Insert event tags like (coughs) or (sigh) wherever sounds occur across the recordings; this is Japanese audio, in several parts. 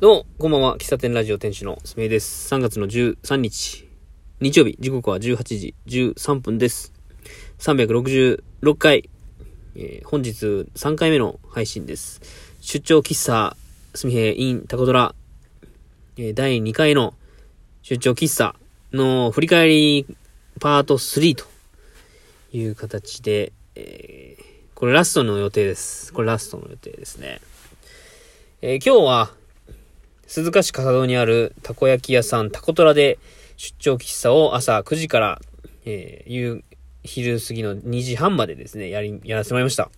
どうも、こんばんは。喫茶店ラジオ店主のすみえです。3月の13日、日曜日、時刻は18時13分です。366回、えー、本日3回目の配信です。出張喫茶、すみへ in タコドラ、えー、第2回の出張喫茶の振り返りパート3という形で、えー、これラストの予定です。これラストの予定ですね。え、今日は、鈴鹿市笠戸にあるたこ焼き屋さんタコトラで出張喫茶を朝9時から、えー、夕、昼過ぎの2時半までですね、やり、やらせてもらいました。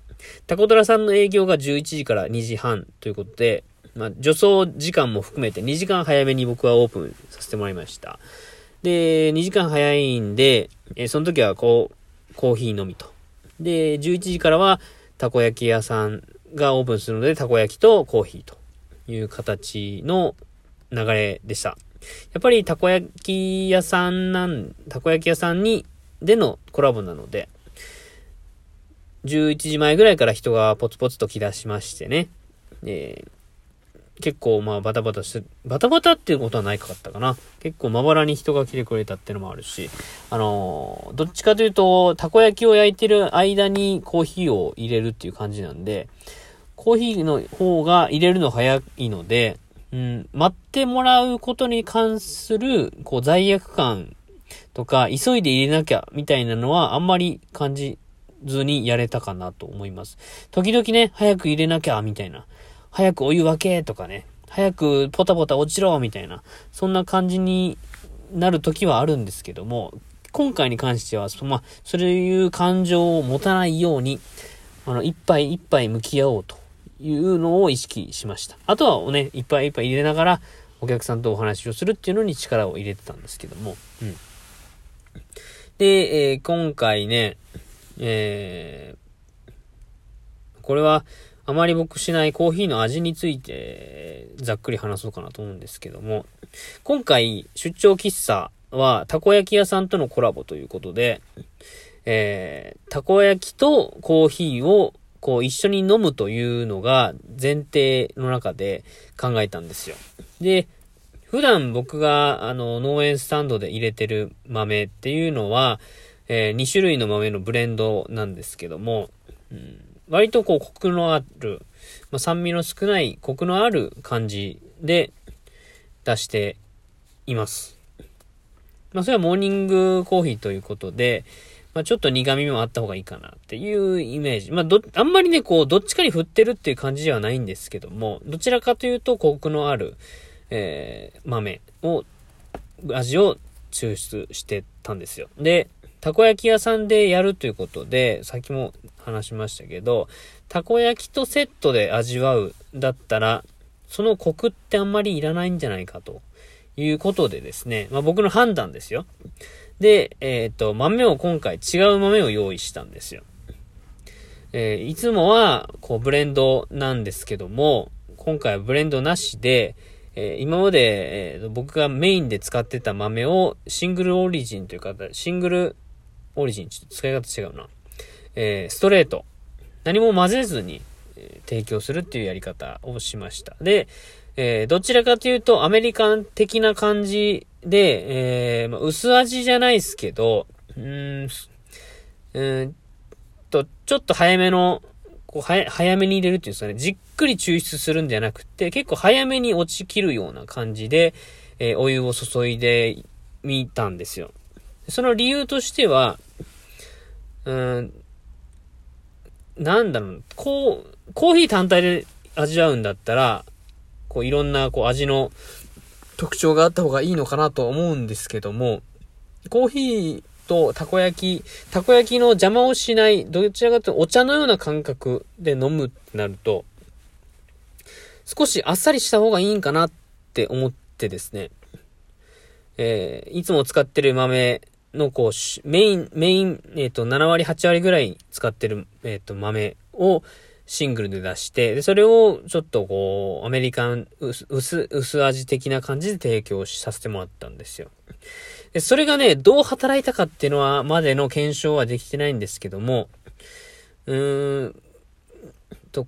タコトラさんの営業が11時から2時半ということで、まあ、助走時間も含めて2時間早めに僕はオープンさせてもらいました。で、2時間早いんで、えー、その時はこう、コーヒーのみと。で、11時からはたこ焼き屋さんがオープンするので、たこ焼きとコーヒーと。いう形の流れでした。やっぱりたこ焼き屋さんなん、たこ焼き屋さんに、でのコラボなので、11時前ぐらいから人がポツポツと来だしましてね。えー、結構まあバタバタして、バタバタっていうことはないかったかな。結構まばらに人が来てくれたってのもあるし、あのー、どっちかというと、たこ焼きを焼いてる間にコーヒーを入れるっていう感じなんで、コーヒーの方が入れるの早いので、うん、待ってもらうことに関する、こう、罪悪感とか、急いで入れなきゃ、みたいなのはあんまり感じずにやれたかなと思います。時々ね、早く入れなきゃ、みたいな。早くお湯分けとかね。早くポタポタ落ちろ、みたいな。そんな感じになる時はあるんですけども、今回に関しては、そまあ、そういう感情を持たないように、あの、一杯一杯向き合おうというのを意識しました。あとはね、いっぱいいっぱい入れながら、お客さんとお話をするっていうのに力を入れてたんですけども。うん。で、えー、今回ね、えー、これは、あまり僕しないコーヒーの味について、ざっくり話そうかなと思うんですけども、今回、出張喫茶は、たこ焼き屋さんとのコラボということで、えー、たこ焼きとコーヒーをこう一緒に飲むというのが前提の中で考えたんですよ。で、普段僕があの農園スタンドで入れてる豆っていうのは、えー、2種類の豆のブレンドなんですけども、うん、割とこうコクのある、まあ、酸味の少ないコクのある感じで出しています。まあそれはモーニングコーヒーということで、まあ、ちょっと苦味もあった方がいいかなっていうイメージ。まあ、ど、あんまりね、こう、どっちかに振ってるっていう感じではないんですけども、どちらかというと、コクのある、えー、豆を、味を抽出してたんですよ。で、たこ焼き屋さんでやるということで、さっきも話しましたけど、たこ焼きとセットで味わうだったら、そのコクってあんまりいらないんじゃないかということでですね、まあ僕の判断ですよ。で、えっ、と、豆を今回違う豆を用意したんですよ。えー、いつもは、こう、ブレンドなんですけども、今回はブレンドなしで、えー、今まで、えー、僕がメインで使ってた豆をシングルオリジンというか、シングルオリジン、ちょっと使い方違うな。えー、ストレート。何も混ぜずに、え、提供するっていうやり方をしました。で、え、どちらかというとアメリカン的な感じで、えー、まあ、薄味じゃないですけど、うーん、と、ちょっと早めの、こう、は早めに入れるっていうんですかね、じっくり抽出するんじゃなくて、結構早めに落ちきるような感じで、えー、お湯を注いでみたんですよ。その理由としては、うん、なんだろう、こう、コーヒー単体で味わうんだったら、こういろんなこう味の特徴があった方がいいのかなと思うんですけども、コーヒーとたこ焼き、たこ焼きの邪魔をしない、どちらかというとお茶のような感覚で飲むってなると、少しあっさりした方がいいんかなって思ってですね、えー、いつも使ってる豆のこう、メイン、メイン、えっ、ー、と、7割、8割ぐらい使ってる、えっ、ー、と、豆を、シングルで出して、で、それをちょっとこう、アメリカン薄、薄味的な感じで提供させてもらったんですよ。で、それがね、どう働いたかっていうのは、までの検証はできてないんですけども、うーん、と、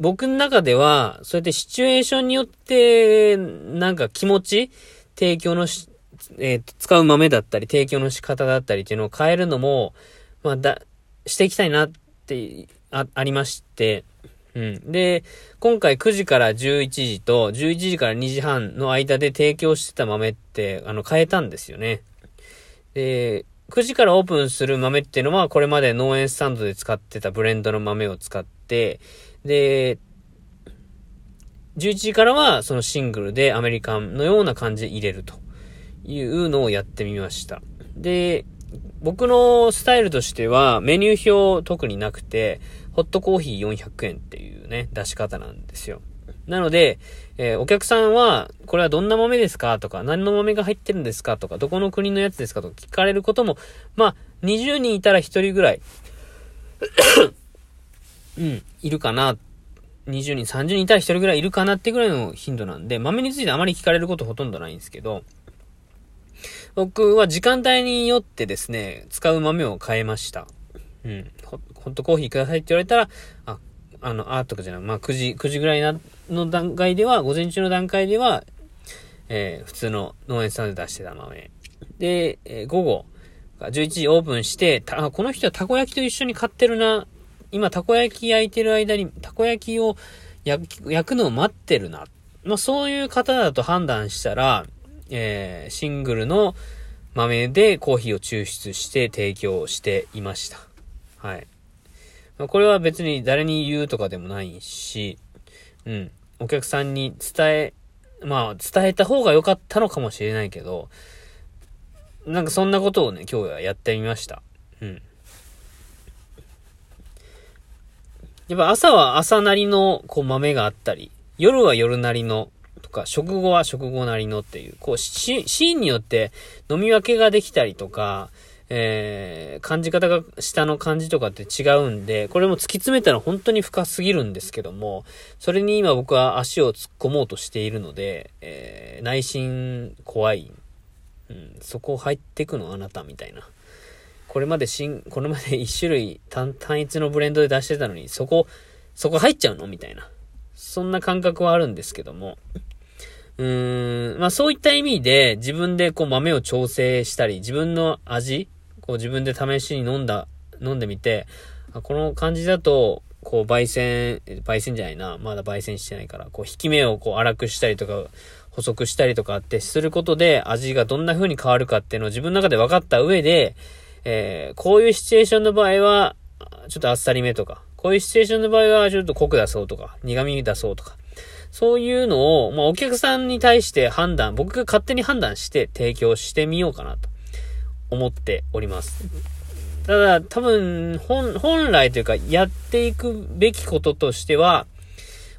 僕の中では、そうやってシチュエーションによって、なんか気持ち、提供のし、えー、使う豆だったり、提供の仕方だったりっていうのを変えるのも、まあ、だ、していきたいなっってあ、ありまして、うん。で、今回9時から11時と11時から2時半の間で提供してた豆って、あの、変えたんですよね。で、9時からオープンする豆っていうのは、これまで農園スタンドで使ってたブレンドの豆を使って、で、11時からはそのシングルでアメリカンのような感じで入れるというのをやってみました。で、僕のスタイルとしてはメニュー表特になくて、ホットコーヒー400円っていうね、出し方なんですよ。なので、えー、お客さんは、これはどんな豆ですかとか、何の豆が入ってるんですかとか、どこの国のやつですかとか聞かれることも、まあ、20人いたら1人ぐらい (coughs) うん、いるかな。20人、30人いたら1人ぐらいいるかなってぐらいの頻度なんで、豆についてあまり聞かれることほとんどないんですけど、僕は時間帯によってですね、使う豆を変えました。うん。ホットコーヒーくださいって言われたら、あ、あの、あとかじゃない、まあ9時、9時ぐらいなの段階では、午前中の段階では、えー、普通の農園さんで出してた豆。で、えー、午後、11時オープンして、た、この人はたこ焼きと一緒に買ってるな。今、たこ焼き焼いてる間に、たこ焼きを焼くのを待ってるな。まあ、そういう方だと判断したら、えー、シングルの豆でコーヒーを抽出して提供していました。はい。まあ、これは別に誰に言うとかでもないし、うん。お客さんに伝え、まあ、伝えた方が良かったのかもしれないけど、なんかそんなことをね、今日はやってみました。うん。やっぱ朝は朝なりのこう豆があったり、夜は夜なりのとか、食後は食後なりのっていう、こうシーンによって飲み分けができたりとか、えー、感じ方が下の感じとかって違うんで、これも突き詰めたら本当に深すぎるんですけども、それに今僕は足を突っ込もうとしているので、えー、内心怖い。うん、そこ入ってくのあなたみたいな。これまで新、これまで一種類単単一のブレンドで出してたのに、そこ、そこ入っちゃうのみたいな。そんな感覚はあるんですけども。うーん、まあそういった意味で自分でこう豆を調整したり、自分の味こう自分で試しに飲んだ、飲んでみて、この感じだと、こう、焙煎、焙煎じゃないな、まだ焙煎してないから、こう、引き目をこう、粗くしたりとか、補足したりとかってすることで、味がどんな風に変わるかっていうのを自分の中で分かった上で、えー、こういうシチュエーションの場合は、ちょっとあっさりめとか、こういうシチュエーションの場合は、ちょっと濃く出そうとか、苦味出そうとか、そういうのを、まあ、お客さんに対して判断、僕が勝手に判断して提供してみようかなと。思っております。ただ、多分、本、本来というか、やっていくべきこととしては、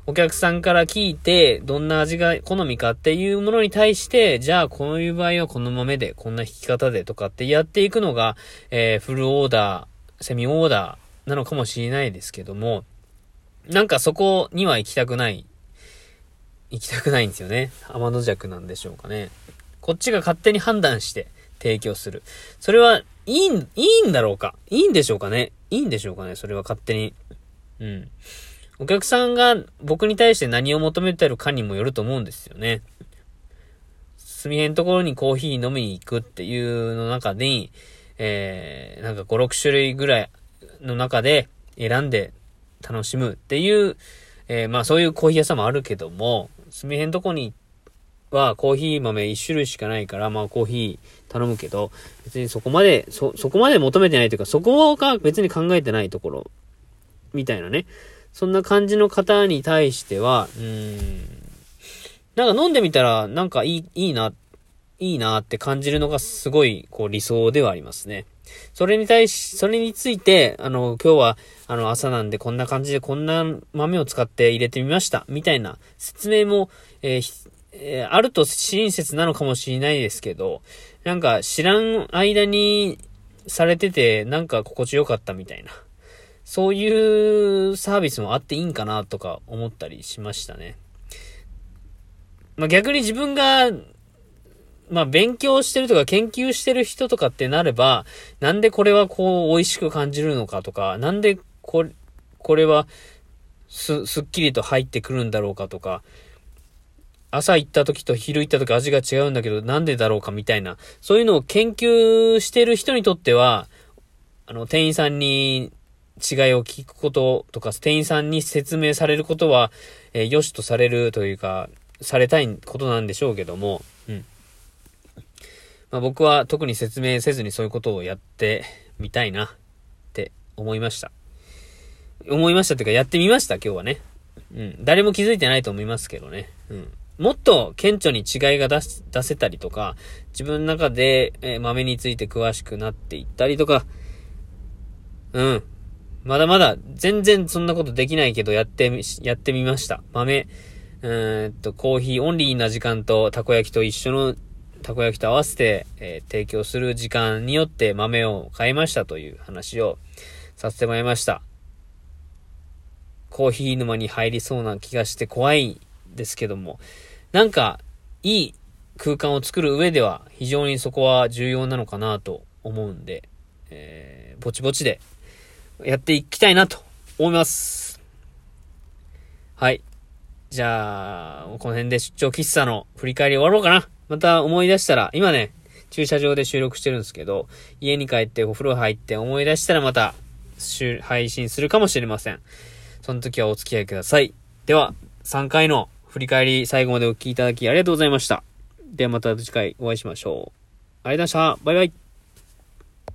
お客さんから聞いて、どんな味が好みかっていうものに対して、じゃあ、こういう場合はこの豆で、こんな弾き方でとかってやっていくのが、えー、フルオーダー、セミオーダーなのかもしれないですけども、なんかそこには行きたくない。行きたくないんですよね。天の弱なんでしょうかね。こっちが勝手に判断して、提供する。それは、いい、いいんだろうかいいんでしょうかねいいんでしょうかねそれは勝手に。うん。お客さんが僕に対して何を求めてるかにもよると思うんですよね。すみへんところにコーヒー飲みに行くっていうの中に、えー、なんか5、6種類ぐらいの中で選んで楽しむっていう、えー、まあそういうコーヒー屋さんもあるけども、すみへんとこにはコーヒー豆1種類しかないから、まあコーヒー頼むけど、別にそこまで、そ、そこまで求めてないというか、そこが別に考えてないところ、みたいなね。そんな感じの方に対しては、うん、なんか飲んでみたら、なんかいい、いいな、いいなって感じるのがすごい、こう理想ではありますね。それに対し、それについて、あの、今日は、あの、朝なんでこんな感じでこんな豆を使って入れてみました。みたいな説明も、えー、えー、あると親切なのかもしれないですけど、なんか知らん間にされてて、なんか心地よかったみたいな。そういうサービスもあっていいんかなとか思ったりしましたね。まあ、逆に自分が、まあ、勉強してるとか研究してる人とかってなれば、なんでこれはこう美味しく感じるのかとか、なんでこれ、これはす、すっきりと入ってくるんだろうかとか、朝行った時と昼行った時味が違うんだけど、なんでだろうかみたいな、そういうのを研究してる人にとっては、あの、店員さんに違いを聞くこととか、店員さんに説明されることは、えー、良しとされるというか、されたいことなんでしょうけども、まあ僕は特に説明せずにそういうことをやってみたいなって思いました。思いましたっていうかやってみました今日はね。うん。誰も気づいてないと思いますけどね。うん。もっと顕著に違いが出、出せたりとか、自分の中で、えー、豆について詳しくなっていったりとか、うん。まだまだ全然そんなことできないけどやってみ、やってみました。豆、うーんと、コーヒーオンリーな時間とたこ焼きと一緒のたこ焼きと合わせて、えー、提供する時間によって豆を変えましたという話をさせてもらいました。コーヒー沼に入りそうな気がして怖いですけども、なんか、いい空間を作る上では非常にそこは重要なのかなと思うんで、えー、ぼちぼちでやっていきたいなと思います。はい。じゃあ、この辺で出張喫茶の振り返り終わろうかな。また思い出したら、今ね、駐車場で収録してるんですけど、家に帰ってお風呂入って思い出したらまた、配信するかもしれません。その時はお付き合いください。では、3回の振り返り最後までお聴きいただきありがとうございました。ではまた次回お会いしましょう。ありがとうございました。バイバイ。